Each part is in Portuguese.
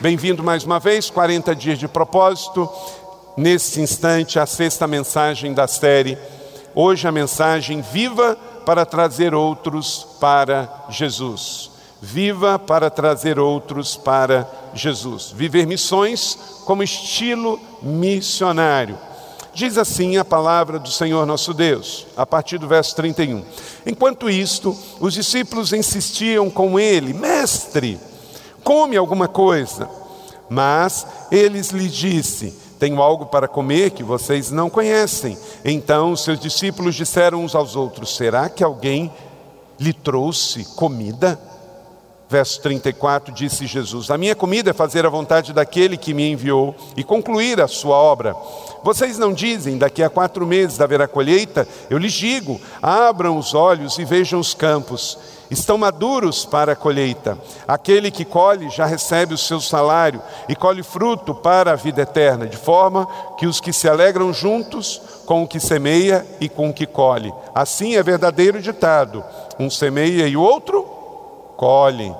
Bem-vindo mais uma vez, 40 dias de propósito. Nesse instante, a sexta mensagem da série. Hoje, a mensagem Viva para trazer outros para Jesus. Viva para trazer outros para Jesus. Viver missões como estilo missionário. Diz assim a palavra do Senhor nosso Deus, a partir do verso 31. Enquanto isto, os discípulos insistiam com ele: Mestre, come alguma coisa. Mas eles lhe disse: Tenho algo para comer que vocês não conhecem. Então seus discípulos disseram uns aos outros: Será que alguém lhe trouxe comida? Verso 34 disse Jesus: A minha comida é fazer a vontade daquele que me enviou e concluir a sua obra. Vocês não dizem, daqui a quatro meses haverá colheita? Eu lhes digo: abram os olhos e vejam os campos estão maduros para a colheita. Aquele que colhe já recebe o seu salário e colhe fruto para a vida eterna, de forma que os que se alegram juntos com o que semeia e com o que colhe. Assim é verdadeiro ditado: um semeia e o outro colhe.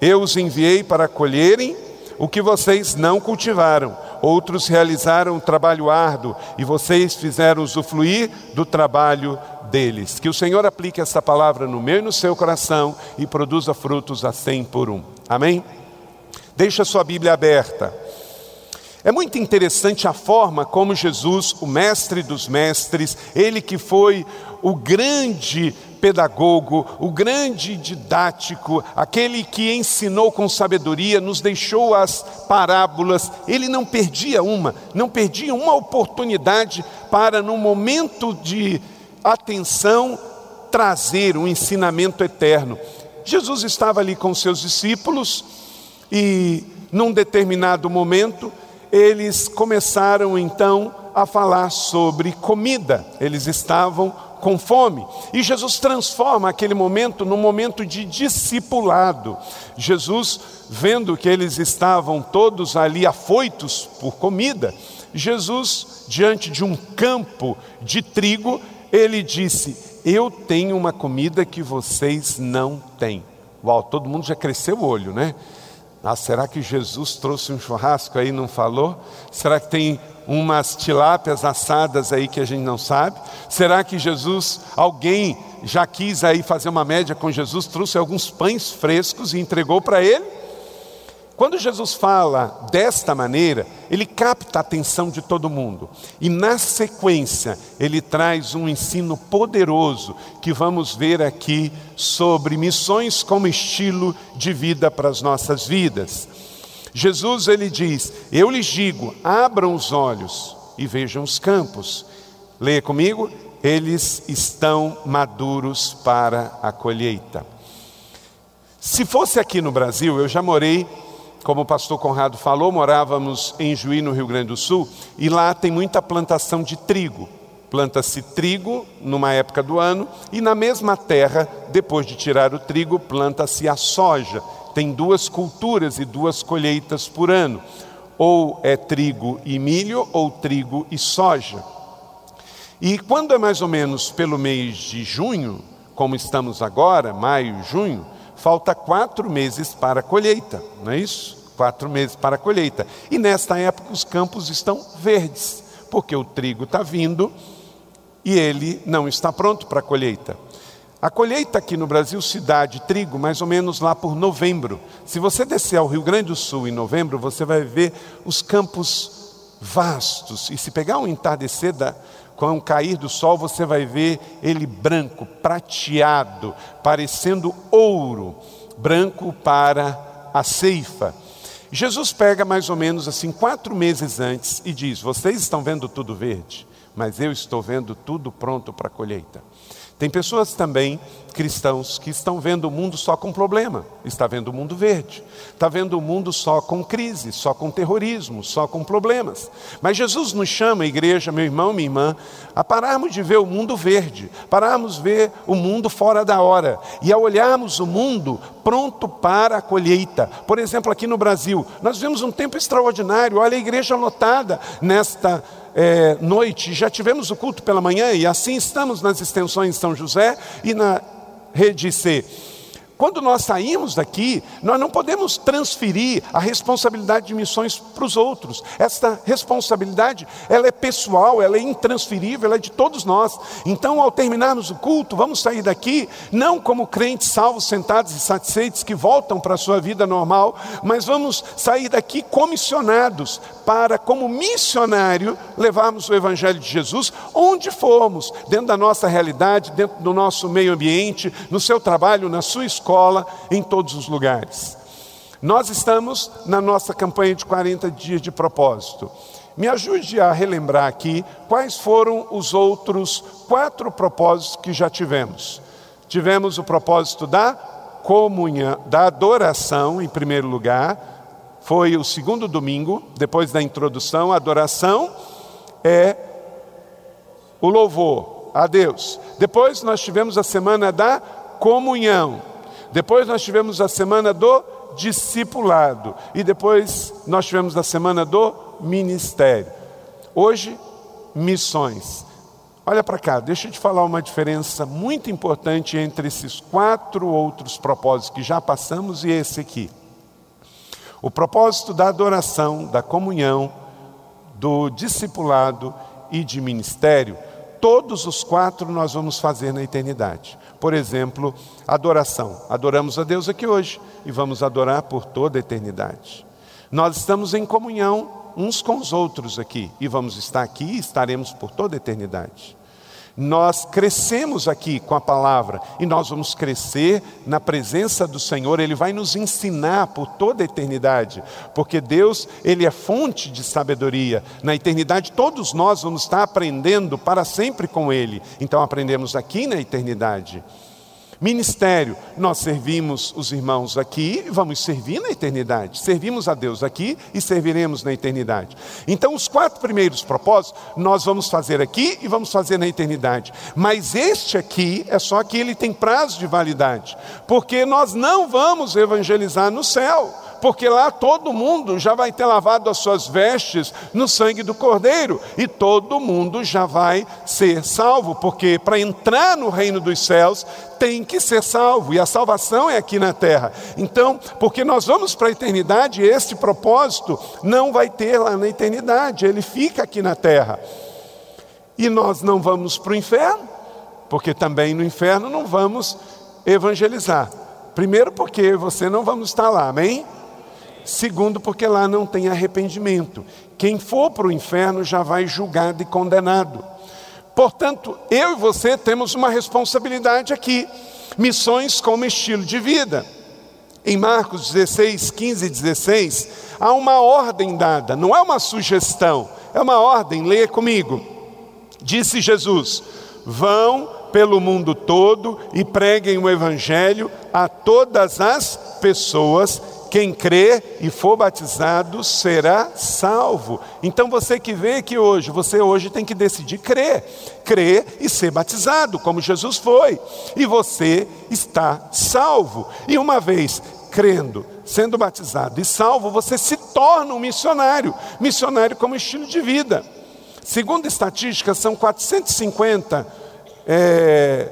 Eu os enviei para colherem o que vocês não cultivaram. Outros realizaram um trabalho árduo e vocês fizeram usufruir do trabalho deles. Que o Senhor aplique essa palavra no meu e no seu coração e produza frutos a cem por um. Amém? Deixa sua Bíblia aberta. É muito interessante a forma como Jesus, o mestre dos mestres, ele que foi o grande pedagogo, o grande didático, aquele que ensinou com sabedoria, nos deixou as parábolas, ele não perdia uma, não perdia uma oportunidade para, no momento de atenção, trazer um ensinamento eterno. Jesus estava ali com seus discípulos e, num determinado momento, eles começaram então a falar sobre comida. Eles estavam com fome. E Jesus transforma aquele momento num momento de discipulado. Jesus, vendo que eles estavam todos ali afoitos por comida, Jesus, diante de um campo de trigo, ele disse: Eu tenho uma comida que vocês não têm. Uau, todo mundo já cresceu o olho, né? Ah, será que Jesus trouxe um churrasco aí e não falou? Será que tem umas tilápias assadas aí que a gente não sabe? Será que Jesus, alguém já quis aí fazer uma média com Jesus, trouxe alguns pães frescos e entregou para ele? Quando Jesus fala desta maneira, ele capta a atenção de todo mundo. E na sequência, ele traz um ensino poderoso que vamos ver aqui sobre missões como estilo de vida para as nossas vidas. Jesus ele diz: Eu lhes digo, abram os olhos e vejam os campos. Leia comigo, eles estão maduros para a colheita. Se fosse aqui no Brasil, eu já morei como o pastor Conrado falou, morávamos em Juí, no Rio Grande do Sul, e lá tem muita plantação de trigo. Planta-se trigo numa época do ano, e na mesma terra, depois de tirar o trigo, planta-se a soja. Tem duas culturas e duas colheitas por ano. Ou é trigo e milho, ou trigo e soja. E quando é mais ou menos pelo mês de junho, como estamos agora, maio, junho, falta quatro meses para a colheita, não é isso? Quatro meses para a colheita. E nesta época os campos estão verdes, porque o trigo está vindo e ele não está pronto para a colheita. A colheita aqui no Brasil se dá de trigo mais ou menos lá por novembro. Se você descer ao Rio Grande do Sul em novembro, você vai ver os campos vastos. E se pegar um entardecer da, com o cair do sol, você vai ver ele branco, prateado, parecendo ouro, branco para a ceifa. Jesus pega mais ou menos assim, quatro meses antes, e diz: Vocês estão vendo tudo verde, mas eu estou vendo tudo pronto para a colheita. Tem pessoas também cristãos que estão vendo o mundo só com problema, está vendo o mundo verde, está vendo o mundo só com crise, só com terrorismo, só com problemas. Mas Jesus nos chama, igreja, meu irmão, minha irmã, a pararmos de ver o mundo verde, pararmos de ver o mundo fora da hora e a olharmos o mundo pronto para a colheita. Por exemplo, aqui no Brasil, nós vemos um tempo extraordinário, olha a igreja lotada nesta é, noite, já tivemos o culto pela manhã e assim estamos nas extensões São José e na rede C. Quando nós saímos daqui, nós não podemos transferir a responsabilidade de missões para os outros. Essa responsabilidade, ela é pessoal, ela é intransferível, ela é de todos nós. Então, ao terminarmos o culto, vamos sair daqui não como crentes salvos, sentados e satisfeitos que voltam para a sua vida normal, mas vamos sair daqui comissionados para, como missionário, levarmos o evangelho de Jesus onde formos, dentro da nossa realidade, dentro do nosso meio ambiente, no seu trabalho, na sua escola escola, em todos os lugares. Nós estamos na nossa campanha de 40 dias de propósito. Me ajude a relembrar aqui quais foram os outros quatro propósitos que já tivemos. Tivemos o propósito da comunhão, da adoração, em primeiro lugar, foi o segundo domingo, depois da introdução, a adoração é o louvor a Deus. Depois nós tivemos a semana da comunhão. Depois nós tivemos a semana do discipulado. E depois nós tivemos a semana do ministério. Hoje, missões. Olha para cá, deixa eu te falar uma diferença muito importante entre esses quatro outros propósitos que já passamos e esse aqui. O propósito da adoração, da comunhão, do discipulado e de ministério, todos os quatro nós vamos fazer na eternidade. Por exemplo, adoração. Adoramos a Deus aqui hoje e vamos adorar por toda a eternidade. Nós estamos em comunhão uns com os outros aqui e vamos estar aqui e estaremos por toda a eternidade. Nós crescemos aqui com a palavra e nós vamos crescer na presença do Senhor, Ele vai nos ensinar por toda a eternidade, porque Deus, Ele é fonte de sabedoria. Na eternidade, todos nós vamos estar aprendendo para sempre com Ele, então aprendemos aqui na eternidade. Ministério, nós servimos os irmãos aqui e vamos servir na eternidade. Servimos a Deus aqui e serviremos na eternidade. Então, os quatro primeiros propósitos nós vamos fazer aqui e vamos fazer na eternidade. Mas este aqui é só que ele tem prazo de validade, porque nós não vamos evangelizar no céu porque lá todo mundo já vai ter lavado as suas vestes no sangue do Cordeiro, e todo mundo já vai ser salvo, porque para entrar no reino dos céus tem que ser salvo, e a salvação é aqui na terra. Então, porque nós vamos para a eternidade, este propósito não vai ter lá na eternidade, ele fica aqui na terra. E nós não vamos para o inferno, porque também no inferno não vamos evangelizar. Primeiro, porque você não vamos estar lá, amém? Segundo, porque lá não tem arrependimento. Quem for para o inferno já vai julgado e condenado. Portanto, eu e você temos uma responsabilidade aqui. Missões como estilo de vida. Em Marcos 16, 15 e 16, há uma ordem dada, não é uma sugestão, é uma ordem, leia comigo. Disse Jesus: Vão pelo mundo todo e preguem o Evangelho a todas as pessoas quem crê e for batizado será salvo. Então você que vem aqui hoje, você hoje tem que decidir crer, crer e ser batizado, como Jesus foi. E você está salvo. E uma vez crendo, sendo batizado e salvo, você se torna um missionário, missionário como estilo de vida. Segundo estatísticas, são 450 é,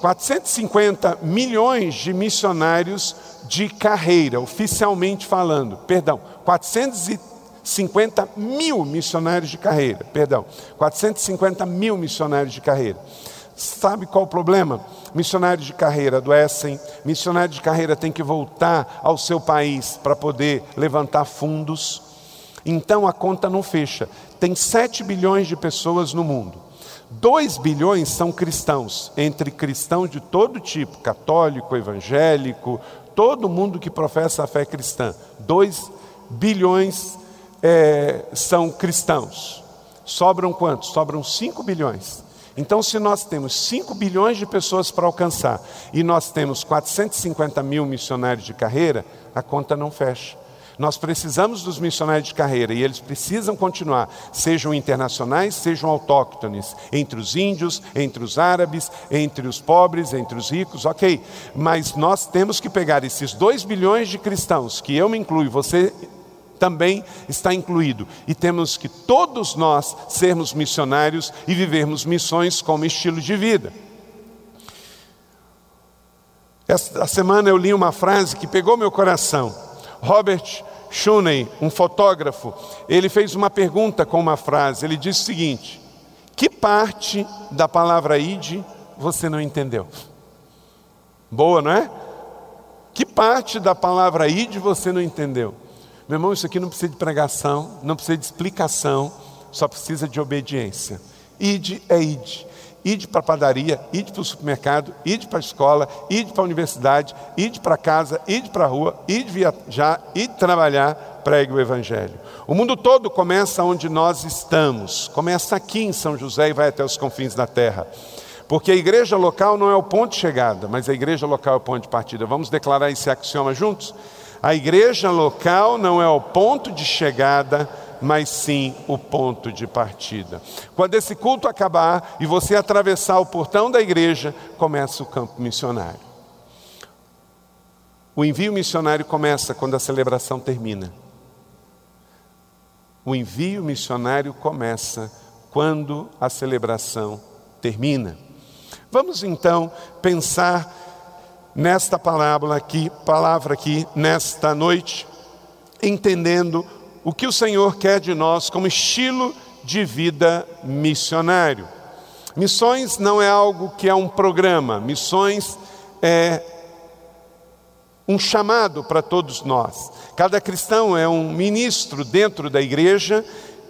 450 milhões de missionários de carreira, oficialmente falando, perdão, 450 mil missionários de carreira, perdão, 450 mil missionários de carreira. Sabe qual o problema? Missionários de carreira adoecem, missionário de carreira tem que voltar ao seu país para poder levantar fundos, então a conta não fecha. Tem 7 bilhões de pessoas no mundo. 2 bilhões são cristãos, entre cristãos de todo tipo, católico, evangélico, todo mundo que professa a fé cristã. 2 bilhões é, são cristãos. Sobram quantos? Sobram 5 bilhões. Então, se nós temos 5 bilhões de pessoas para alcançar e nós temos 450 mil missionários de carreira, a conta não fecha. Nós precisamos dos missionários de carreira e eles precisam continuar, sejam internacionais, sejam autóctones, entre os índios, entre os árabes, entre os pobres, entre os ricos, ok. Mas nós temos que pegar esses 2 bilhões de cristãos, que eu me incluo, você também está incluído. E temos que todos nós sermos missionários e vivermos missões como estilo de vida. Esta semana eu li uma frase que pegou meu coração. Robert Shuney, um fotógrafo, ele fez uma pergunta com uma frase. Ele disse o seguinte: Que parte da palavra ide você não entendeu? Boa, não é? Que parte da palavra ide você não entendeu? Meu irmão, isso aqui não precisa de pregação, não precisa de explicação, só precisa de obediência. Ide é ide. Ide para a padaria, ide para o supermercado, ide para a escola, ide para a universidade, ide para casa, ide para a rua, ide viajar, ide trabalhar, pregue o Evangelho. O mundo todo começa onde nós estamos, começa aqui em São José e vai até os confins da terra. Porque a igreja local não é o ponto de chegada, mas a igreja local é o ponto de partida. Vamos declarar esse axioma juntos? A igreja local não é o ponto de chegada, mas sim o ponto de partida. Quando esse culto acabar e você atravessar o portão da igreja, começa o campo missionário. O envio missionário começa quando a celebração termina. O envio missionário começa quando a celebração termina. Vamos então pensar nesta palavra aqui, palavra aqui nesta noite, entendendo o que o Senhor quer de nós como estilo de vida missionário. Missões não é algo que é um programa, missões é um chamado para todos nós. Cada cristão é um ministro dentro da igreja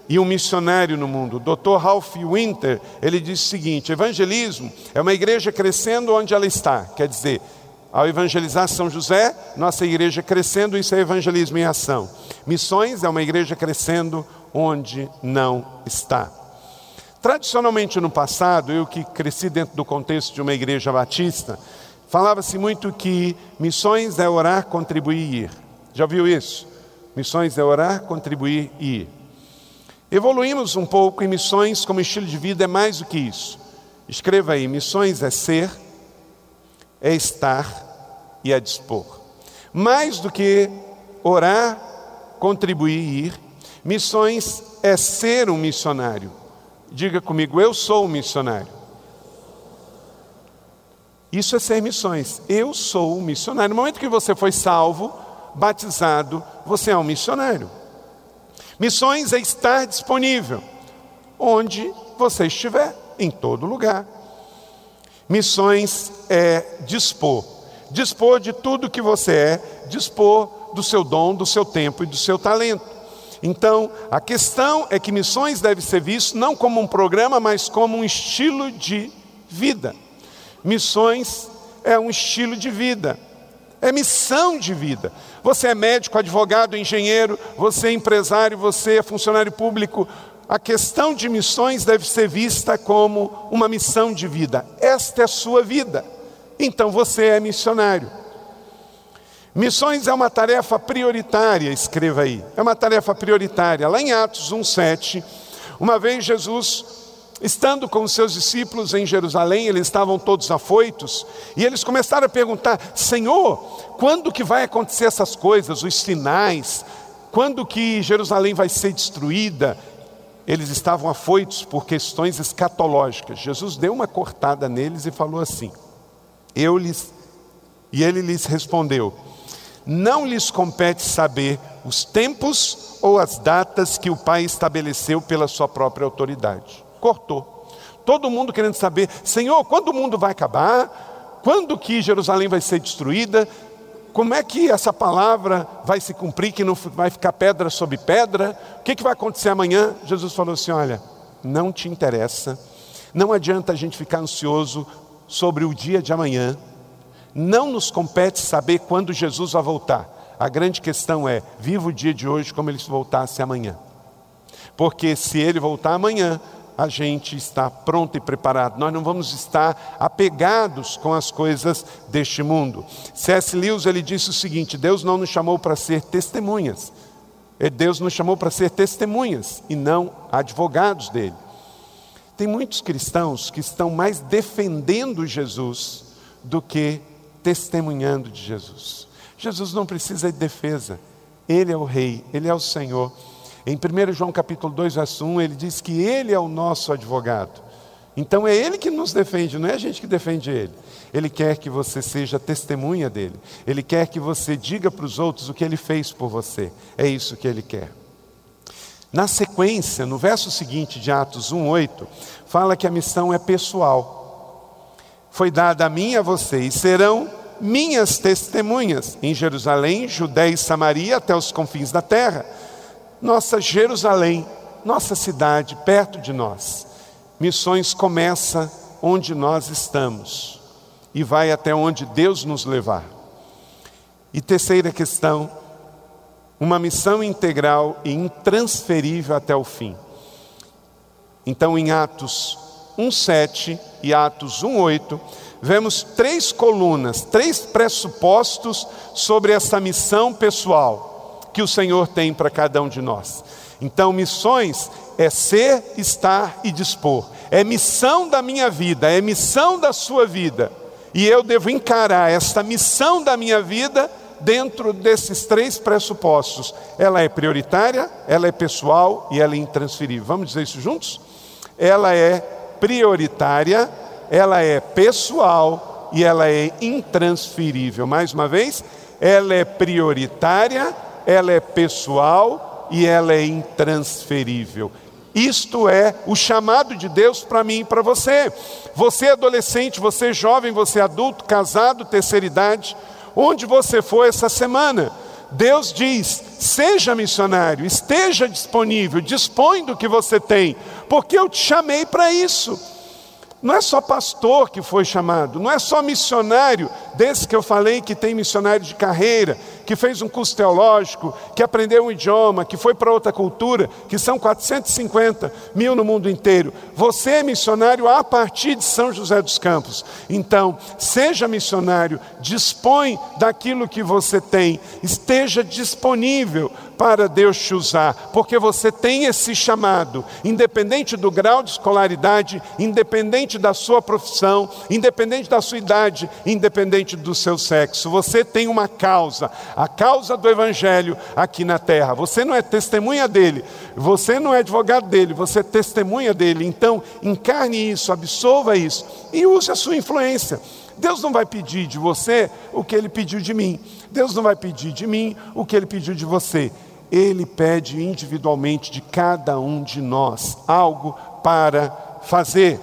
e um missionário no mundo. O Dr. Ralph Winter, ele diz o seguinte: evangelismo é uma igreja crescendo onde ela está, quer dizer, ao evangelizar São José, nossa igreja crescendo, isso é evangelismo em ação. Missões é uma igreja crescendo onde não está. Tradicionalmente no passado, eu que cresci dentro do contexto de uma igreja batista, falava-se muito que missões é orar, contribuir e ir. Já viu isso? Missões é orar, contribuir e ir. Evoluímos um pouco em missões como estilo de vida é mais do que isso. Escreva aí: missões é ser, é estar e é dispor. Mais do que orar, contribuir e ir, missões é ser um missionário. Diga comigo, eu sou um missionário. Isso é ser missões. Eu sou um missionário. No momento que você foi salvo, batizado, você é um missionário. Missões é estar disponível onde você estiver, em todo lugar. Missões é dispor. Dispor de tudo que você é, dispor do seu dom, do seu tempo e do seu talento. Então, a questão é que missões deve ser visto não como um programa, mas como um estilo de vida. Missões é um estilo de vida. É missão de vida. Você é médico, advogado, engenheiro, você é empresário, você é funcionário público, a questão de missões deve ser vista como uma missão de vida. Esta é a sua vida. Então você é missionário. Missões é uma tarefa prioritária, escreva aí. É uma tarefa prioritária. Lá em Atos 1:7, uma vez Jesus Estando com os seus discípulos em Jerusalém, eles estavam todos afoitos, e eles começaram a perguntar: Senhor, quando que vai acontecer essas coisas, os sinais? Quando que Jerusalém vai ser destruída? Eles estavam afoitos por questões escatológicas. Jesus deu uma cortada neles e falou assim: Eu lhes e ele lhes respondeu: Não lhes compete saber os tempos ou as datas que o Pai estabeleceu pela sua própria autoridade. Cortou. Todo mundo querendo saber, Senhor, quando o mundo vai acabar? Quando que Jerusalém vai ser destruída? Como é que essa palavra vai se cumprir, que não vai ficar pedra sobre pedra? O que, que vai acontecer amanhã? Jesus falou assim: olha, não te interessa, não adianta a gente ficar ansioso sobre o dia de amanhã, não nos compete saber quando Jesus vai voltar. A grande questão é: viva o dia de hoje como ele voltasse amanhã. Porque se ele voltar amanhã, a gente está pronto e preparado. Nós não vamos estar apegados com as coisas deste mundo. C.S. Lewis ele disse o seguinte: Deus não nos chamou para ser testemunhas. É, Deus nos chamou para ser testemunhas e não advogados dele. Tem muitos cristãos que estão mais defendendo Jesus do que testemunhando de Jesus. Jesus não precisa de defesa. Ele é o rei, ele é o Senhor. Em 1 João capítulo 2, verso 1, ele diz que ele é o nosso advogado. Então é ele que nos defende, não é a gente que defende ele. Ele quer que você seja testemunha dele. Ele quer que você diga para os outros o que ele fez por você. É isso que ele quer. Na sequência, no verso seguinte de Atos 1:8, fala que a missão é pessoal. Foi dada a mim e a vocês, serão minhas testemunhas em Jerusalém, Judéia e Samaria até os confins da terra nossa Jerusalém, nossa cidade, perto de nós. Missões começa onde nós estamos e vai até onde Deus nos levar. E terceira questão, uma missão integral e intransferível até o fim. Então, em Atos 1:7 e Atos 1:8, vemos três colunas, três pressupostos sobre essa missão pessoal que o Senhor tem para cada um de nós. Então, missões é ser, estar e dispor. É missão da minha vida, é missão da sua vida. E eu devo encarar esta missão da minha vida dentro desses três pressupostos. Ela é prioritária, ela é pessoal e ela é intransferível. Vamos dizer isso juntos? Ela é prioritária, ela é pessoal e ela é intransferível. Mais uma vez, ela é prioritária, ela é pessoal e ela é intransferível. Isto é o chamado de Deus para mim e para você. Você adolescente, você jovem, você adulto, casado, terceira idade, onde você for essa semana, Deus diz: seja missionário, esteja disponível, dispõe do que você tem, porque eu te chamei para isso. Não é só pastor que foi chamado, não é só missionário, desse que eu falei que tem missionário de carreira, que fez um curso teológico, que aprendeu um idioma, que foi para outra cultura, que são 450 mil no mundo inteiro. Você é missionário a partir de São José dos Campos. Então, seja missionário, dispõe daquilo que você tem, esteja disponível para Deus te usar, porque você tem esse chamado, independente do grau de escolaridade, independente da sua profissão, independente da sua idade, independente do seu sexo. Você tem uma causa, a causa do Evangelho aqui na terra. Você não é testemunha dele, você não é advogado dele, você é testemunha dele. Então, encarne isso, absorva isso e use a sua influência. Deus não vai pedir de você o que ele pediu de mim. Deus não vai pedir de mim o que ele pediu de você. Ele pede individualmente de cada um de nós algo para fazer.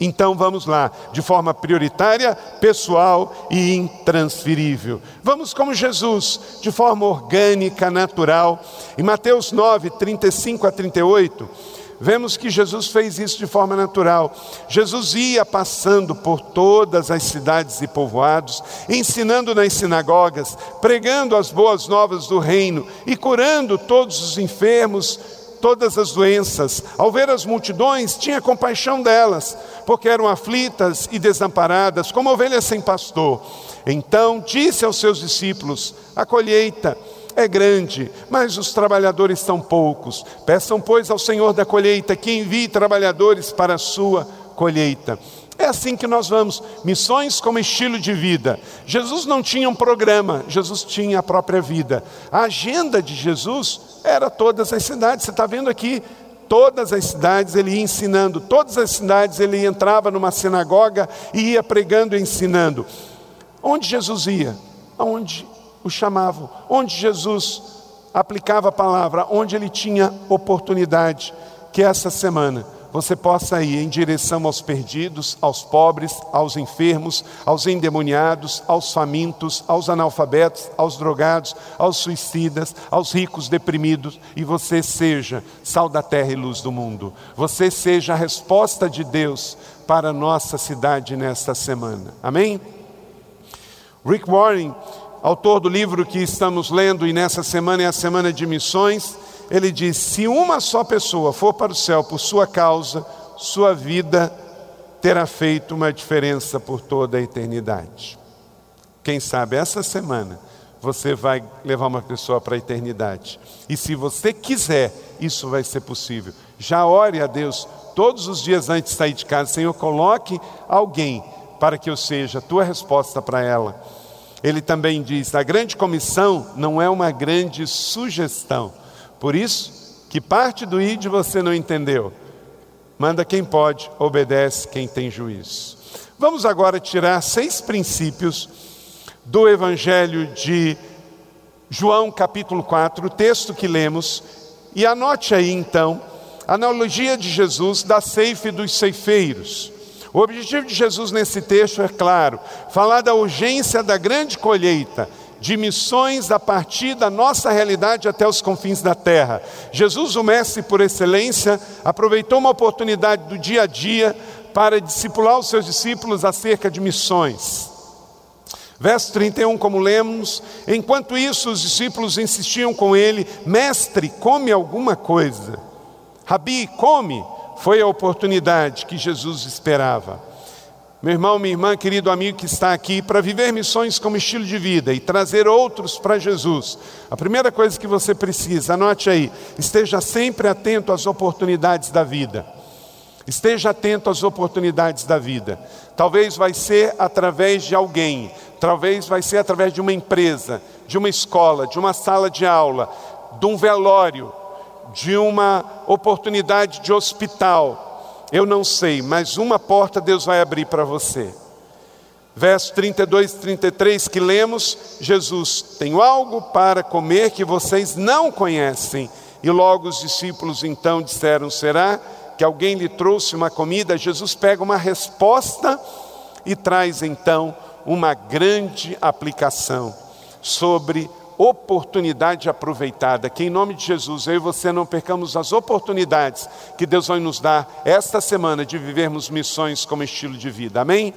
Então vamos lá, de forma prioritária, pessoal e intransferível. Vamos como Jesus, de forma orgânica, natural. Em Mateus 9, 35 a 38, vemos que Jesus fez isso de forma natural. Jesus ia passando por todas as cidades e povoados, ensinando nas sinagogas, pregando as boas novas do reino e curando todos os enfermos todas as doenças. Ao ver as multidões, tinha compaixão delas, porque eram aflitas e desamparadas, como ovelhas sem pastor. Então disse aos seus discípulos: A colheita é grande, mas os trabalhadores são poucos. Peçam, pois, ao Senhor da colheita que envie trabalhadores para a sua colheita. É assim que nós vamos, missões como estilo de vida. Jesus não tinha um programa, Jesus tinha a própria vida. A agenda de Jesus era todas as cidades, você está vendo aqui, todas as cidades ele ia ensinando, todas as cidades ele entrava numa sinagoga e ia pregando e ensinando. Onde Jesus ia? Aonde o chamavam, onde Jesus aplicava a palavra, onde ele tinha oportunidade, que essa semana você possa ir em direção aos perdidos, aos pobres, aos enfermos, aos endemoniados, aos famintos, aos analfabetos, aos drogados, aos suicidas, aos ricos deprimidos, e você seja sal da terra e luz do mundo. Você seja a resposta de Deus para a nossa cidade nesta semana. Amém? Rick Warren, autor do livro que estamos lendo e nessa semana é a semana de missões, ele diz: se uma só pessoa for para o céu por sua causa, sua vida terá feito uma diferença por toda a eternidade. Quem sabe essa semana você vai levar uma pessoa para a eternidade. E se você quiser, isso vai ser possível. Já ore a Deus todos os dias antes de sair de casa, Senhor, coloque alguém para que eu seja a tua resposta para ela. Ele também diz: a grande comissão não é uma grande sugestão. Por isso, que parte do ID você não entendeu. Manda quem pode, obedece quem tem juízo. Vamos agora tirar seis princípios do Evangelho de João, capítulo 4, o texto que lemos, e anote aí então a analogia de Jesus da ceifa e dos ceifeiros. O objetivo de Jesus nesse texto é claro: falar da urgência da grande colheita, de missões a partir da nossa realidade até os confins da terra. Jesus, o mestre por excelência, aproveitou uma oportunidade do dia a dia para discipular os seus discípulos acerca de missões. Verso 31, como lemos, enquanto isso os discípulos insistiam com ele: Mestre, come alguma coisa. Rabi, come foi a oportunidade que Jesus esperava. Meu irmão, minha irmã, querido amigo que está aqui, para viver missões como estilo de vida e trazer outros para Jesus, a primeira coisa que você precisa, anote aí, esteja sempre atento às oportunidades da vida. Esteja atento às oportunidades da vida. Talvez vai ser através de alguém, talvez vai ser através de uma empresa, de uma escola, de uma sala de aula, de um velório, de uma oportunidade de hospital, eu não sei, mas uma porta Deus vai abrir para você. Verso 32 e 33 que lemos, Jesus, tenho algo para comer que vocês não conhecem. E logo os discípulos então disseram: Será que alguém lhe trouxe uma comida? Jesus pega uma resposta e traz então uma grande aplicação sobre oportunidade aproveitada. Que em nome de Jesus, eu e você não percamos as oportunidades que Deus vai nos dar esta semana de vivermos missões como estilo de vida. Amém?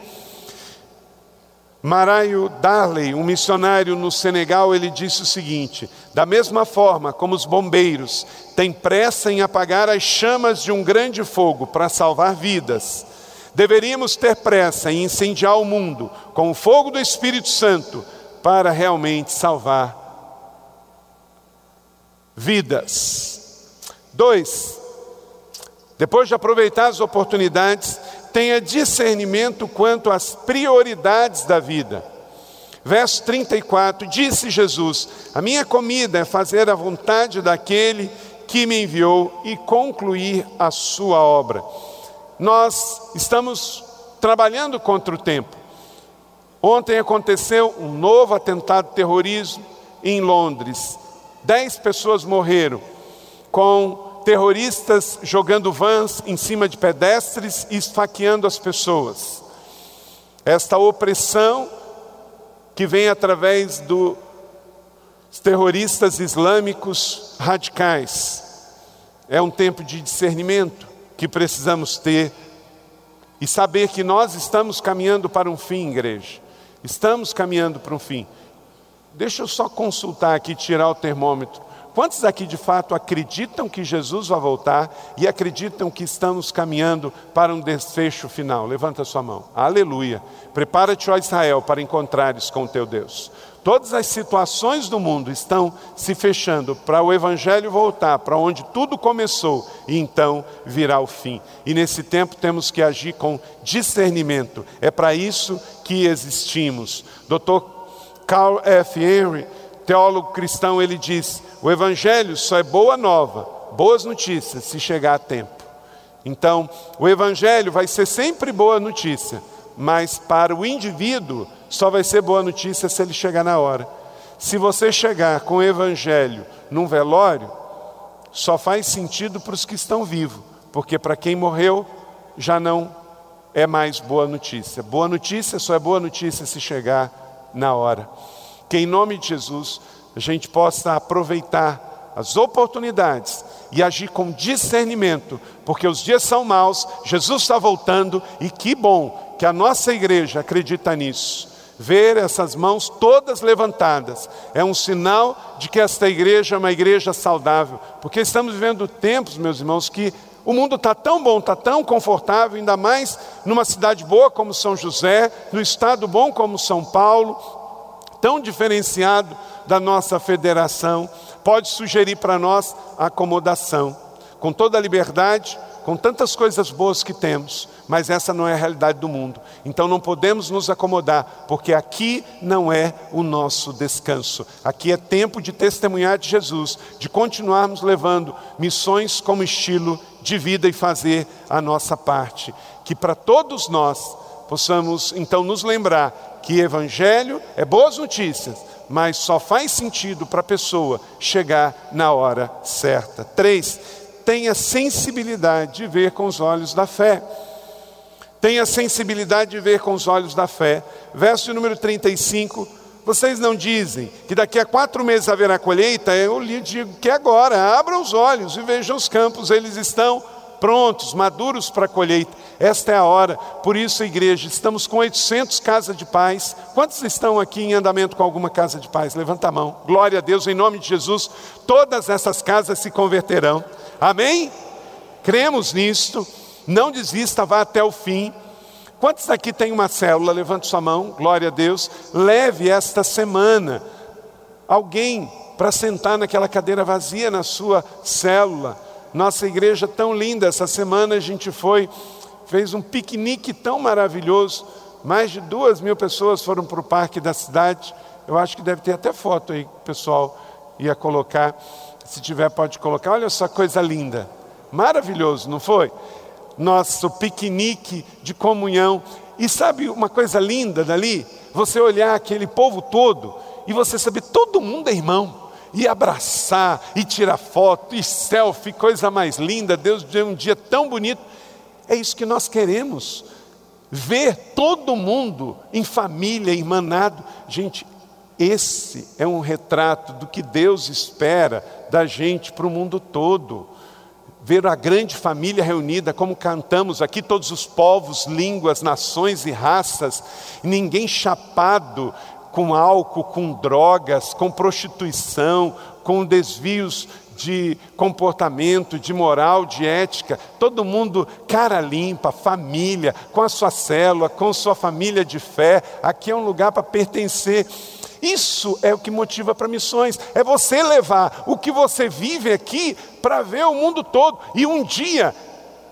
Maraio Darley, um missionário no Senegal, ele disse o seguinte: da mesma forma como os bombeiros têm pressa em apagar as chamas de um grande fogo para salvar vidas, deveríamos ter pressa em incendiar o mundo com o fogo do Espírito Santo para realmente salvar vidas. Dois, depois de aproveitar as oportunidades, tenha discernimento quanto às prioridades da vida. Verso 34: Disse Jesus: A minha comida é fazer a vontade daquele que me enviou e concluir a sua obra. Nós estamos trabalhando contra o tempo. Ontem aconteceu um novo atentado terrorismo em Londres. Dez pessoas morreram com terroristas jogando vans em cima de pedestres e esfaqueando as pessoas. Esta opressão que vem através dos terroristas islâmicos radicais. É um tempo de discernimento que precisamos ter e saber que nós estamos caminhando para um fim, igreja. Estamos caminhando para um fim. Deixa eu só consultar aqui, tirar o termômetro. Quantos aqui de fato acreditam que Jesus vai voltar e acreditam que estamos caminhando para um desfecho final? Levanta sua mão. Aleluia. Prepara-te, ó Israel, para encontrares com o teu Deus. Todas as situações do mundo estão se fechando para o Evangelho voltar, para onde tudo começou, e então virá o fim. E nesse tempo temos que agir com discernimento. É para isso que existimos. Doutor Carl F. Henry, teólogo cristão, ele diz: o evangelho só é boa nova, boas notícias, se chegar a tempo. Então, o evangelho vai ser sempre boa notícia, mas para o indivíduo só vai ser boa notícia se ele chegar na hora. Se você chegar com o evangelho num velório, só faz sentido para os que estão vivos, porque para quem morreu já não é mais boa notícia. Boa notícia só é boa notícia se chegar na hora. Que em nome de Jesus a gente possa aproveitar as oportunidades e agir com discernimento, porque os dias são maus, Jesus está voltando e que bom que a nossa igreja acredita nisso. ver essas mãos todas levantadas é um sinal de que esta igreja é uma igreja saudável, porque estamos vivendo tempos, meus irmãos, que o mundo está tão bom, está tão confortável, ainda mais numa cidade boa como São José, no estado bom como São Paulo, tão diferenciado da nossa federação, pode sugerir para nós acomodação, com toda a liberdade, com tantas coisas boas que temos, mas essa não é a realidade do mundo. Então não podemos nos acomodar, porque aqui não é o nosso descanso. Aqui é tempo de testemunhar de Jesus, de continuarmos levando missões como estilo de vida e fazer a nossa parte. Que para todos nós possamos então nos lembrar que evangelho é boas notícias, mas só faz sentido para a pessoa chegar na hora certa. Três, tenha sensibilidade de ver com os olhos da fé. Tenha sensibilidade de ver com os olhos da fé. Verso número 35. Vocês não dizem que daqui a quatro meses haverá colheita? Eu lhe digo que agora, abram os olhos e vejam os campos, eles estão prontos, maduros para a colheita. Esta é a hora. Por isso, igreja, estamos com 800 casas de paz. Quantos estão aqui em andamento com alguma casa de paz? Levanta a mão. Glória a Deus, em nome de Jesus. Todas essas casas se converterão. Amém? Cremos nisto. Não desista, vá até o fim. Quantos aqui tem uma célula? Levante sua mão. Glória a Deus. Leve esta semana alguém para sentar naquela cadeira vazia na sua célula nossa igreja tão linda, essa semana a gente foi, fez um piquenique tão maravilhoso. Mais de duas mil pessoas foram para o parque da cidade. Eu acho que deve ter até foto aí que o pessoal ia colocar. Se tiver, pode colocar. Olha só coisa linda. Maravilhoso, não foi? Nosso piquenique de comunhão. E sabe uma coisa linda dali? Você olhar aquele povo todo e você saber todo mundo é irmão e abraçar, e tirar foto, e selfie, coisa mais linda. Deus deu um dia tão bonito. É isso que nós queremos. Ver todo mundo em família, irmanado. Gente, esse é um retrato do que Deus espera da gente para o mundo todo. Ver a grande família reunida, como cantamos aqui, todos os povos, línguas, nações e raças, ninguém chapado com álcool, com drogas, com prostituição, com desvios de comportamento, de moral, de ética, todo mundo cara limpa, família, com a sua célula, com sua família de fé. Aqui é um lugar para pertencer. Isso é o que motiva para missões, é você levar o que você vive aqui para ver o mundo todo. E um dia,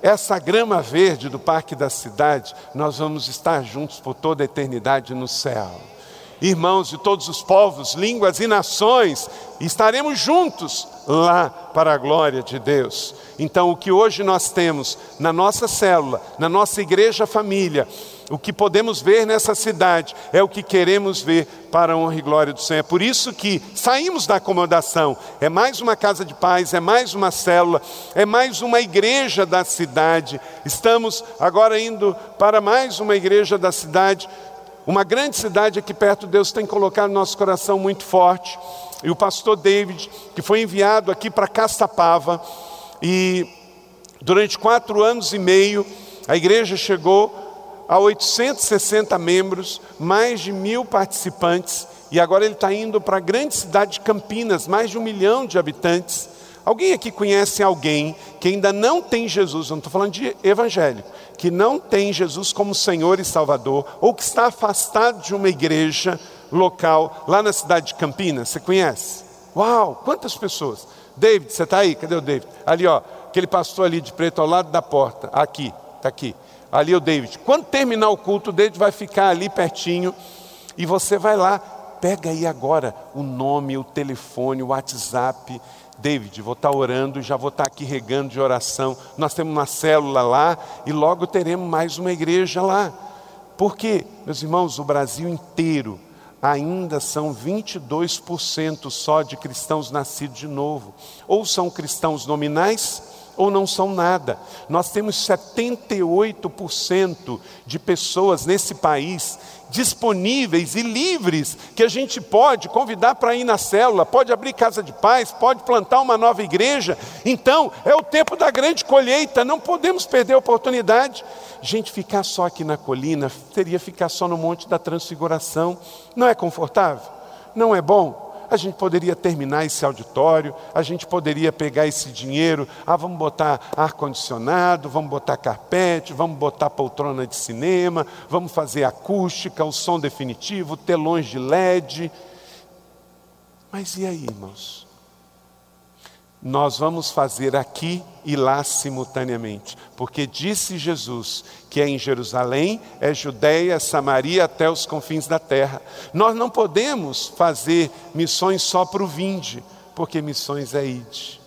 essa grama verde do parque da cidade, nós vamos estar juntos por toda a eternidade no céu irmãos de todos os povos, línguas e nações, estaremos juntos lá para a glória de Deus. Então, o que hoje nós temos na nossa célula, na nossa igreja família, o que podemos ver nessa cidade é o que queremos ver para a honra e glória do Senhor. É por isso que saímos da acomodação. É mais uma casa de paz, é mais uma célula, é mais uma igreja da cidade. Estamos agora indo para mais uma igreja da cidade uma grande cidade aqui perto, Deus tem colocado no nosso coração muito forte. E o pastor David, que foi enviado aqui para Caçapava, e durante quatro anos e meio, a igreja chegou a 860 membros, mais de mil participantes, e agora ele está indo para a grande cidade de Campinas, mais de um milhão de habitantes. Alguém aqui conhece alguém que ainda não tem Jesus, não estou falando de evangelho, que não tem Jesus como Senhor e Salvador, ou que está afastado de uma igreja local lá na cidade de Campinas? Você conhece? Uau, quantas pessoas? David, você está aí? Cadê o David? Ali, ó, aquele pastor ali de preto ao lado da porta. Aqui, está aqui. Ali é o David. Quando terminar o culto, o David vai ficar ali pertinho e você vai lá, pega aí agora o nome, o telefone, o WhatsApp David, vou estar orando, já vou estar aqui regando de oração. Nós temos uma célula lá e logo teremos mais uma igreja lá. Porque, meus irmãos, o Brasil inteiro ainda são 22% só de cristãos nascidos de novo. Ou são cristãos nominais, ou não são nada. Nós temos 78% de pessoas nesse país disponíveis e livres que a gente pode convidar para ir na célula, pode abrir casa de paz, pode plantar uma nova igreja. Então, é o tempo da grande colheita, não podemos perder a oportunidade. Gente, ficar só aqui na colina seria ficar só no Monte da Transfiguração. Não é confortável? Não é bom? A gente poderia terminar esse auditório, a gente poderia pegar esse dinheiro, ah, vamos botar ar-condicionado, vamos botar carpete, vamos botar poltrona de cinema, vamos fazer acústica, o som definitivo, telões de LED. Mas e aí, irmãos? Nós vamos fazer aqui e lá simultaneamente, porque disse Jesus que é em Jerusalém, é Judéia, Samaria até os confins da terra. Nós não podemos fazer missões só para o vinde, porque missões é ide.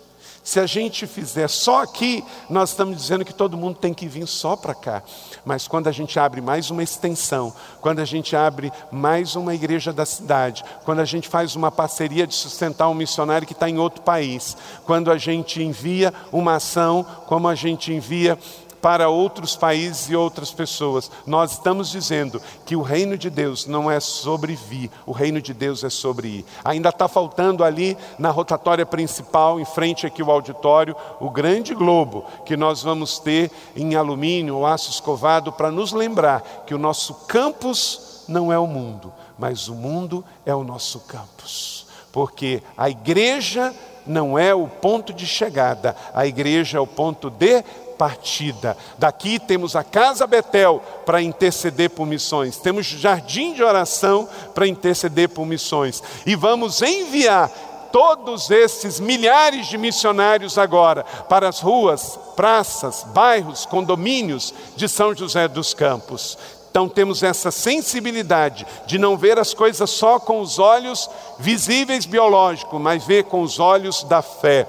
Se a gente fizer só aqui, nós estamos dizendo que todo mundo tem que vir só para cá. Mas quando a gente abre mais uma extensão, quando a gente abre mais uma igreja da cidade, quando a gente faz uma parceria de sustentar um missionário que está em outro país, quando a gente envia uma ação, como a gente envia para outros países e outras pessoas. Nós estamos dizendo que o reino de Deus não é sobre vir, o reino de Deus é sobre ir. Ainda está faltando ali na rotatória principal, em frente aqui ao auditório, o grande globo que nós vamos ter em alumínio ou aço escovado para nos lembrar que o nosso campus não é o mundo, mas o mundo é o nosso campus. Porque a igreja não é o ponto de chegada, a igreja é o ponto de partida. Daqui temos a Casa Betel para interceder por missões, temos jardim de oração para interceder por missões, e vamos enviar todos esses milhares de missionários agora para as ruas, praças, bairros, condomínios de São José dos Campos. Então temos essa sensibilidade de não ver as coisas só com os olhos visíveis biológicos, mas ver com os olhos da fé.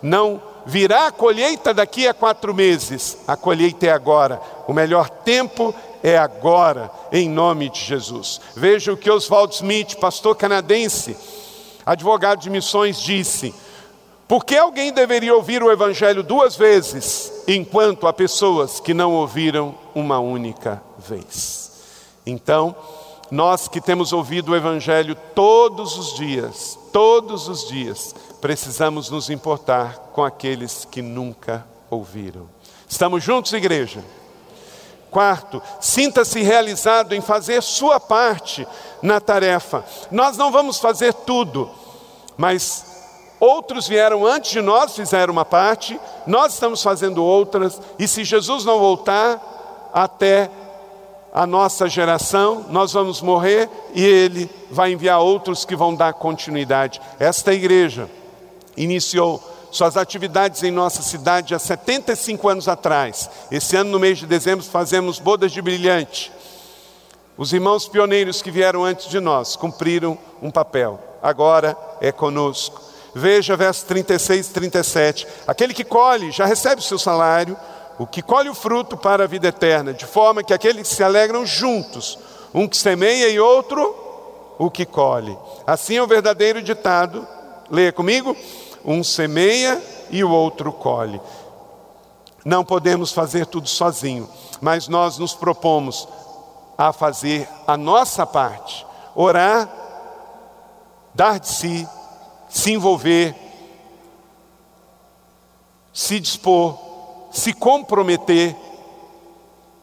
Não virá a colheita daqui a quatro meses, a colheita é agora, o melhor tempo é agora, em nome de Jesus. Veja o que Oswald Smith, pastor canadense, advogado de missões, disse: por que alguém deveria ouvir o Evangelho duas vezes, enquanto há pessoas que não ouviram uma única vez? Então, nós que temos ouvido o Evangelho todos os dias, todos os dias, precisamos nos importar com aqueles que nunca ouviram. Estamos juntos, igreja? Quarto, sinta-se realizado em fazer sua parte na tarefa. Nós não vamos fazer tudo, mas outros vieram antes de nós, fizeram uma parte, nós estamos fazendo outras, e se Jesus não voltar até a nossa geração, nós vamos morrer e Ele vai enviar outros que vão dar continuidade. Esta igreja iniciou suas atividades em nossa cidade há 75 anos atrás. Esse ano, no mês de dezembro, fazemos bodas de brilhante. Os irmãos pioneiros que vieram antes de nós cumpriram um papel, agora é conosco. Veja versos 36 e 37. Aquele que colhe já recebe o seu salário, o que colhe o fruto para a vida eterna, de forma que aqueles que se alegram juntos, um que semeia e outro o que colhe. Assim é o verdadeiro ditado, leia comigo: um semeia e o outro colhe. Não podemos fazer tudo sozinho, mas nós nos propomos a fazer a nossa parte, orar, dar de si, se envolver, se dispor, se comprometer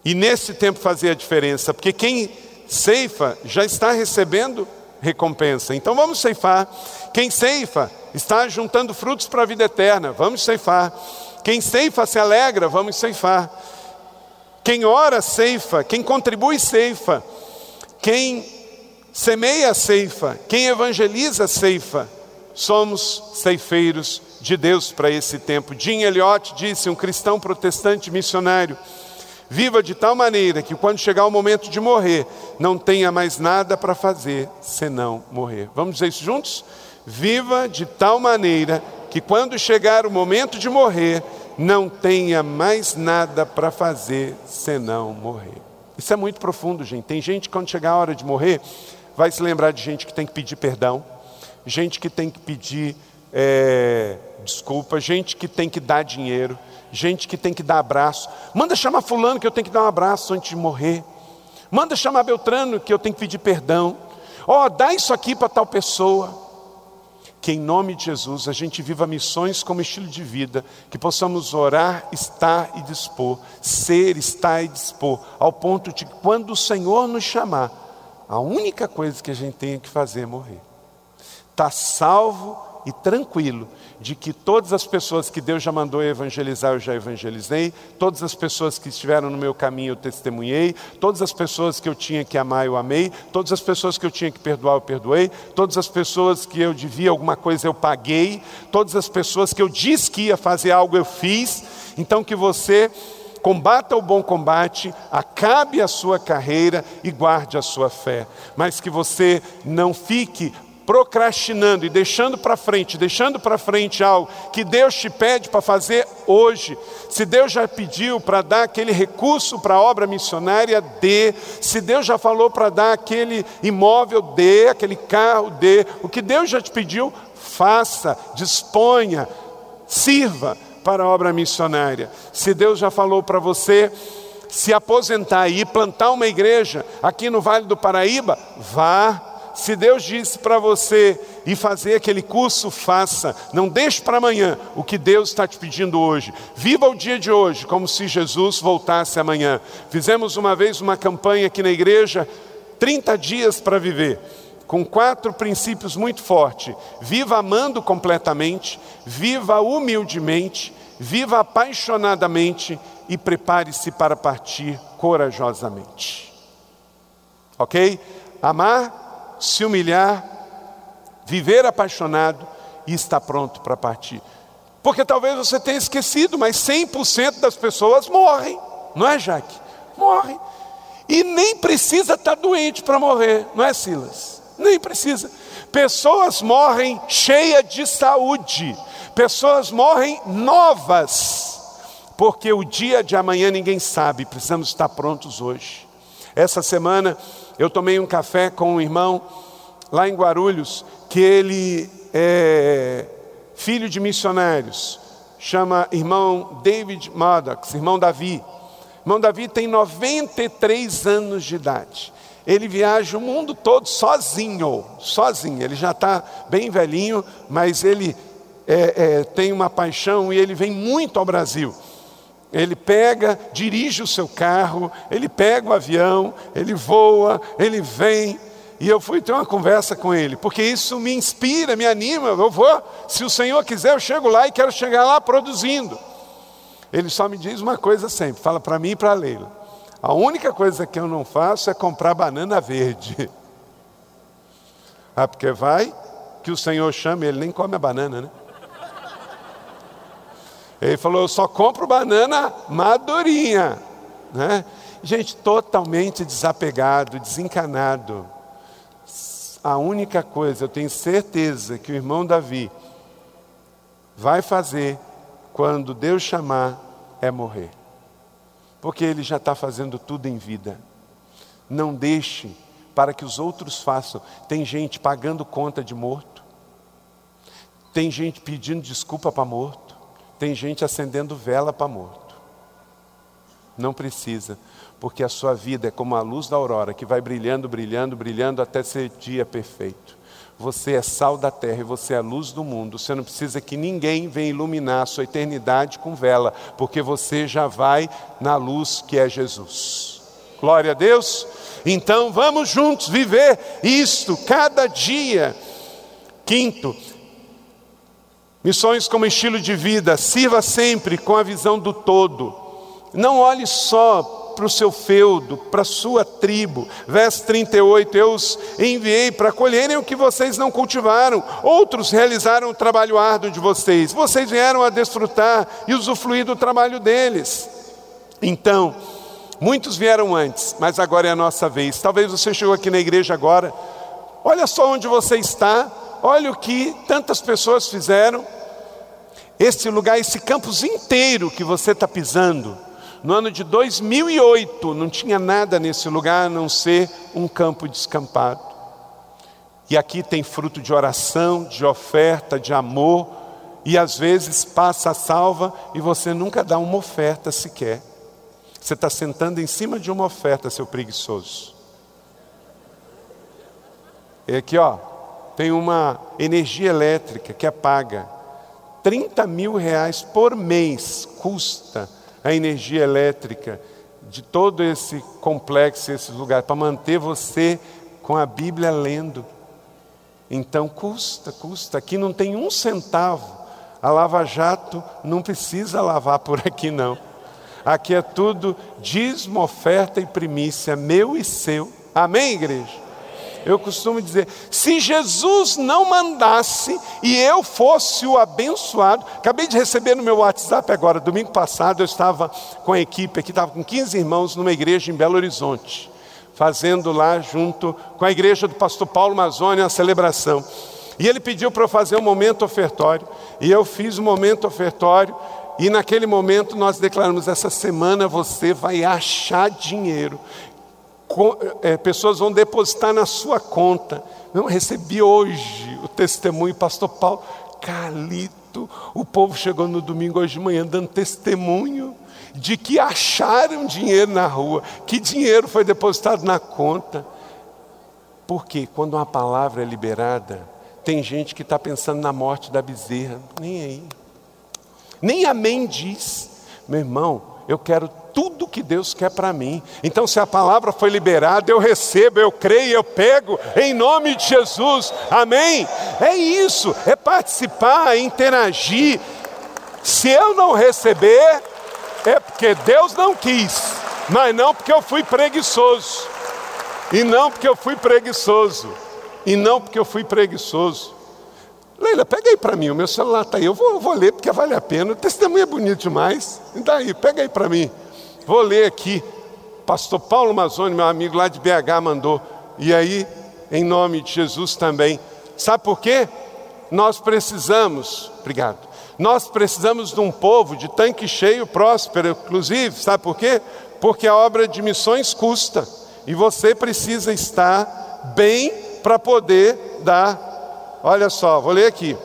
e nesse tempo fazer a diferença, porque quem ceifa já está recebendo recompensa. Então vamos ceifar. Quem ceifa está juntando frutos para a vida eterna, vamos ceifar. Quem ceifa se alegra, vamos ceifar. Quem ora, ceifa. Quem contribui, ceifa. Quem semeia, ceifa. Quem evangeliza, ceifa. Somos ceifeiros de Deus para esse tempo. Jim Elliot disse, um cristão protestante missionário: Viva de tal maneira que quando chegar o momento de morrer, não tenha mais nada para fazer senão morrer. Vamos dizer isso juntos? Viva de tal maneira que quando chegar o momento de morrer, não tenha mais nada para fazer senão morrer. Isso é muito profundo, gente. Tem gente que quando chegar a hora de morrer, vai se lembrar de gente que tem que pedir perdão, gente que tem que pedir é, desculpa, gente que tem que dar dinheiro, gente que tem que dar abraço. Manda chamar Fulano que eu tenho que dar um abraço antes de morrer. Manda chamar Beltrano que eu tenho que pedir perdão. Ó, oh, dá isso aqui para tal pessoa. Que em nome de Jesus a gente viva missões como estilo de vida, que possamos orar, estar e dispor, ser, estar e dispor, ao ponto de que quando o Senhor nos chamar, a única coisa que a gente tem que fazer é morrer. Está salvo e tranquilo de que todas as pessoas que Deus já mandou evangelizar, eu já evangelizei, todas as pessoas que estiveram no meu caminho, eu testemunhei, todas as pessoas que eu tinha que amar, eu amei, todas as pessoas que eu tinha que perdoar, eu perdoei, todas as pessoas que eu devia alguma coisa, eu paguei, todas as pessoas que eu disse que ia fazer algo, eu fiz. Então, que você combata o bom combate, acabe a sua carreira e guarde a sua fé, mas que você não fique procrastinando e deixando para frente, deixando para frente algo que Deus te pede para fazer hoje. Se Deus já pediu para dar aquele recurso para a obra missionária, dê. Se Deus já falou para dar aquele imóvel, dê, aquele carro, dê. O que Deus já te pediu, faça, disponha, sirva para a obra missionária. Se Deus já falou para você se aposentar e plantar uma igreja aqui no Vale do Paraíba, vá se Deus disse para você ir fazer aquele curso, faça. Não deixe para amanhã o que Deus está te pedindo hoje. Viva o dia de hoje como se Jesus voltasse amanhã. Fizemos uma vez uma campanha aqui na igreja, 30 dias para viver, com quatro princípios muito fortes: viva amando completamente, viva humildemente, viva apaixonadamente e prepare-se para partir corajosamente. Ok? Amar se humilhar, viver apaixonado e estar pronto para partir. Porque talvez você tenha esquecido, mas 100% das pessoas morrem, não é, Jaque? Morrem. E nem precisa estar doente para morrer, não é, Silas? Nem precisa. Pessoas morrem cheias de saúde, pessoas morrem novas, porque o dia de amanhã ninguém sabe, precisamos estar prontos hoje. Essa semana eu tomei um café com um irmão lá em Guarulhos, que ele é filho de missionários, chama irmão David Maddox, irmão Davi. Irmão Davi tem 93 anos de idade. Ele viaja o mundo todo sozinho, sozinho. Ele já está bem velhinho, mas ele é, é, tem uma paixão e ele vem muito ao Brasil. Ele pega, dirige o seu carro, ele pega o avião, ele voa, ele vem. E eu fui ter uma conversa com ele, porque isso me inspira, me anima. Eu vou, se o Senhor quiser, eu chego lá e quero chegar lá produzindo. Ele só me diz uma coisa sempre: fala para mim e para a Leila. A única coisa que eu não faço é comprar banana verde. Ah, porque vai que o Senhor chama, ele nem come a banana, né? Ele falou: Eu só compro banana madurinha. Né? Gente, totalmente desapegado, desencanado. A única coisa, eu tenho certeza que o irmão Davi vai fazer quando Deus chamar é morrer. Porque ele já está fazendo tudo em vida. Não deixe para que os outros façam. Tem gente pagando conta de morto. Tem gente pedindo desculpa para morto. Tem gente acendendo vela para morto. Não precisa, porque a sua vida é como a luz da aurora que vai brilhando, brilhando, brilhando até ser dia perfeito. Você é sal da terra e você é a luz do mundo. Você não precisa que ninguém venha iluminar a sua eternidade com vela, porque você já vai na luz que é Jesus. Glória a Deus. Então vamos juntos viver isto cada dia. Quinto, Missões como estilo de vida, sirva sempre com a visão do todo. Não olhe só para o seu feudo, para a sua tribo. Verso 38: Eu os enviei para colherem o que vocês não cultivaram, outros realizaram o trabalho árduo de vocês. Vocês vieram a desfrutar e usufruir do trabalho deles. Então, muitos vieram antes, mas agora é a nossa vez. Talvez você chegou aqui na igreja agora, olha só onde você está olha o que tantas pessoas fizeram. Esse lugar, esse campus inteiro que você está pisando, no ano de 2008, não tinha nada nesse lugar a não ser um campo descampado. E aqui tem fruto de oração, de oferta, de amor, e às vezes passa a salva e você nunca dá uma oferta sequer. Você está sentando em cima de uma oferta, seu preguiçoso. E aqui, ó, tem uma energia elétrica que é paga. 30 mil reais por mês custa a energia elétrica de todo esse complexo, esse lugar, para manter você com a Bíblia lendo. Então custa, custa. Aqui não tem um centavo. A Lava Jato não precisa lavar por aqui, não. Aqui é tudo dízimo, oferta e primícia, meu e seu. Amém, igreja? Eu costumo dizer: se Jesus não mandasse e eu fosse o abençoado, acabei de receber no meu WhatsApp agora, domingo passado, eu estava com a equipe aqui, estava com 15 irmãos numa igreja em Belo Horizonte, fazendo lá junto com a igreja do pastor Paulo Mazoni a celebração. E ele pediu para eu fazer um momento ofertório, e eu fiz o um momento ofertório, e naquele momento nós declaramos: essa semana você vai achar dinheiro pessoas vão depositar na sua conta. Recebi hoje o testemunho, pastor Paulo, Calito, o povo chegou no domingo hoje de manhã dando testemunho de que acharam dinheiro na rua, que dinheiro foi depositado na conta. Porque quando uma palavra é liberada, tem gente que está pensando na morte da bezerra, nem aí. Nem amém diz. Meu irmão, eu quero tudo que Deus quer para mim. Então, se a palavra foi liberada, eu recebo, eu creio, eu pego, em nome de Jesus, amém? É isso, é participar, é interagir. Se eu não receber, é porque Deus não quis, mas não porque eu fui preguiçoso, e não porque eu fui preguiçoso, e não porque eu fui preguiçoso. Leila, pega aí para mim, o meu celular está aí, eu vou, eu vou, ler porque vale a pena, o testemunho é bonito demais. Daí, pega aí para mim. Vou ler aqui. Pastor Paulo Mazoni, meu amigo lá de BH, mandou. E aí, em nome de Jesus também. Sabe por quê? Nós precisamos, obrigado. Nós precisamos de um povo de tanque cheio, próspero, inclusive, sabe por quê? Porque a obra de missões custa. E você precisa estar bem para poder dar Olha só, vou ler aqui.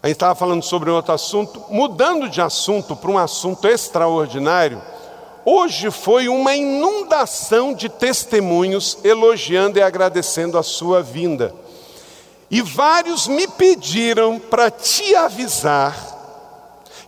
A gente estava falando sobre outro assunto, mudando de assunto para um assunto extraordinário. Hoje foi uma inundação de testemunhos elogiando e agradecendo a sua vinda. E vários me pediram para te avisar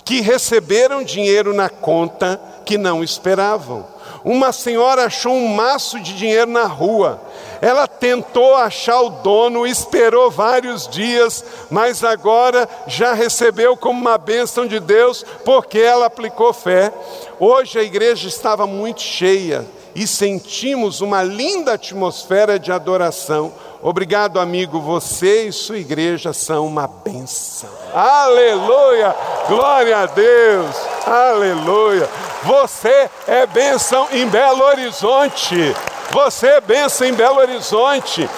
que receberam dinheiro na conta que não esperavam. Uma senhora achou um maço de dinheiro na rua. Ela tentou achar o dono, esperou vários dias, mas agora já recebeu como uma bênção de Deus, porque ela aplicou fé. Hoje a igreja estava muito cheia e sentimos uma linda atmosfera de adoração. Obrigado, amigo. Você e sua igreja são uma bênção. Aleluia! Glória a Deus! Aleluia! Você é bênção em Belo Horizonte. Você é bênção em Belo Horizonte.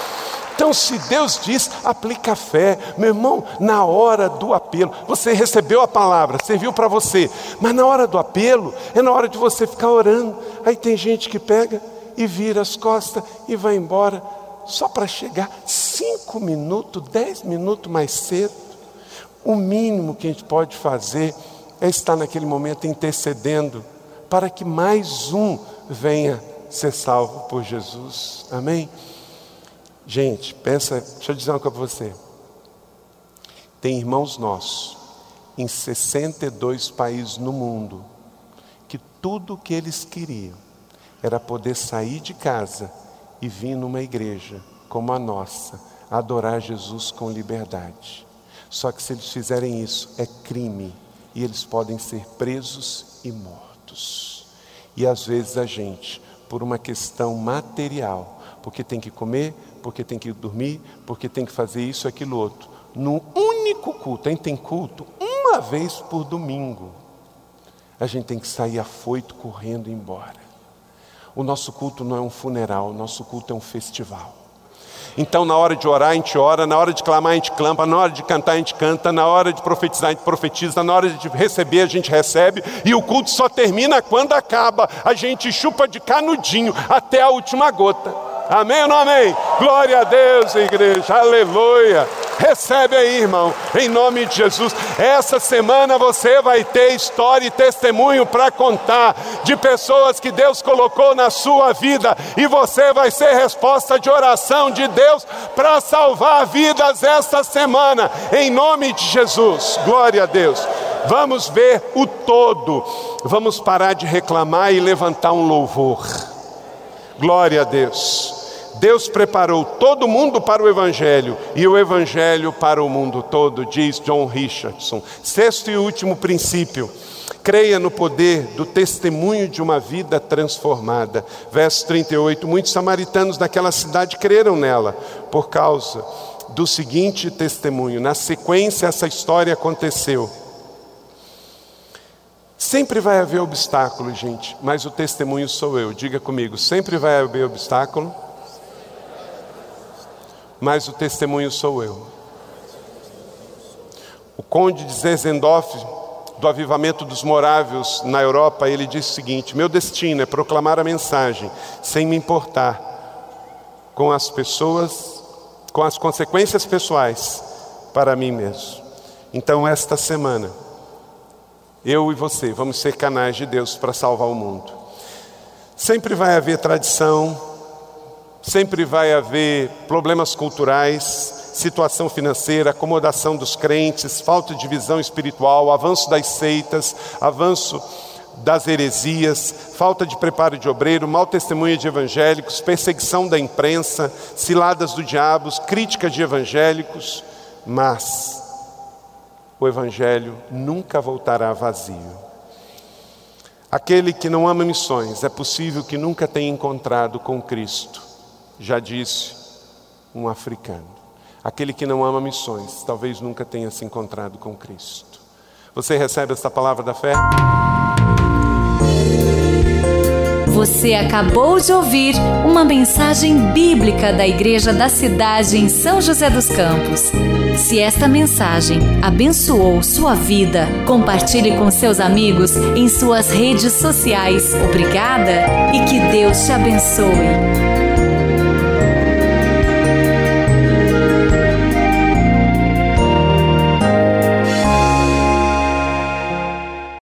Então, se Deus diz, aplica fé, meu irmão, na hora do apelo, você recebeu a palavra, serviu para você, mas na hora do apelo, é na hora de você ficar orando. Aí tem gente que pega e vira as costas e vai embora só para chegar cinco minutos, dez minutos mais cedo. O mínimo que a gente pode fazer é estar naquele momento intercedendo para que mais um venha ser salvo por Jesus. Amém? Gente, pensa, deixa eu dizer uma coisa para você. Tem irmãos nossos em 62 países no mundo que tudo o que eles queriam era poder sair de casa e vir numa igreja como a nossa, adorar Jesus com liberdade. Só que se eles fizerem isso, é crime e eles podem ser presos e mortos. E às vezes a gente, por uma questão material, porque tem que comer, porque tem que dormir, porque tem que fazer isso, aquilo, outro, no único culto, a gente tem culto uma vez por domingo, a gente tem que sair afoito correndo embora. O nosso culto não é um funeral, o nosso culto é um festival. Então, na hora de orar, a gente ora, na hora de clamar, a gente clama, na hora de cantar, a gente canta, na hora de profetizar, a gente profetiza, na hora de receber, a gente recebe, e o culto só termina quando acaba. A gente chupa de canudinho até a última gota. Amém ou não amém? Glória a Deus, igreja. Aleluia. Recebe aí, irmão, em nome de Jesus. Essa semana você vai ter história e testemunho para contar de pessoas que Deus colocou na sua vida e você vai ser resposta de oração de Deus para salvar vidas esta semana, em nome de Jesus. Glória a Deus. Vamos ver o todo. Vamos parar de reclamar e levantar um louvor. Glória a Deus. Deus preparou todo mundo para o Evangelho e o Evangelho para o mundo todo, diz John Richardson. Sexto e último princípio. Creia no poder do testemunho de uma vida transformada. Verso 38. Muitos samaritanos daquela cidade creram nela por causa do seguinte testemunho. Na sequência, essa história aconteceu. Sempre vai haver obstáculo, gente, mas o testemunho sou eu. Diga comigo: sempre vai haver obstáculo mas o testemunho sou eu. O conde de Zezendorf, do avivamento dos morávios na Europa, ele disse o seguinte: Meu destino é proclamar a mensagem, sem me importar com as pessoas, com as consequências pessoais para mim mesmo. Então, esta semana, eu e você vamos ser canais de Deus para salvar o mundo. Sempre vai haver tradição, Sempre vai haver problemas culturais, situação financeira, acomodação dos crentes, falta de visão espiritual, avanço das seitas, avanço das heresias, falta de preparo de obreiro, mau testemunho de evangélicos, perseguição da imprensa, ciladas do diabo, críticas de evangélicos, mas o evangelho nunca voltará vazio. Aquele que não ama missões, é possível que nunca tenha encontrado com Cristo já disse um africano. Aquele que não ama missões, talvez nunca tenha se encontrado com Cristo. Você recebe essa palavra da fé? Você acabou de ouvir uma mensagem bíblica da Igreja da Cidade em São José dos Campos. Se esta mensagem abençoou sua vida, compartilhe com seus amigos em suas redes sociais. Obrigada e que Deus te abençoe.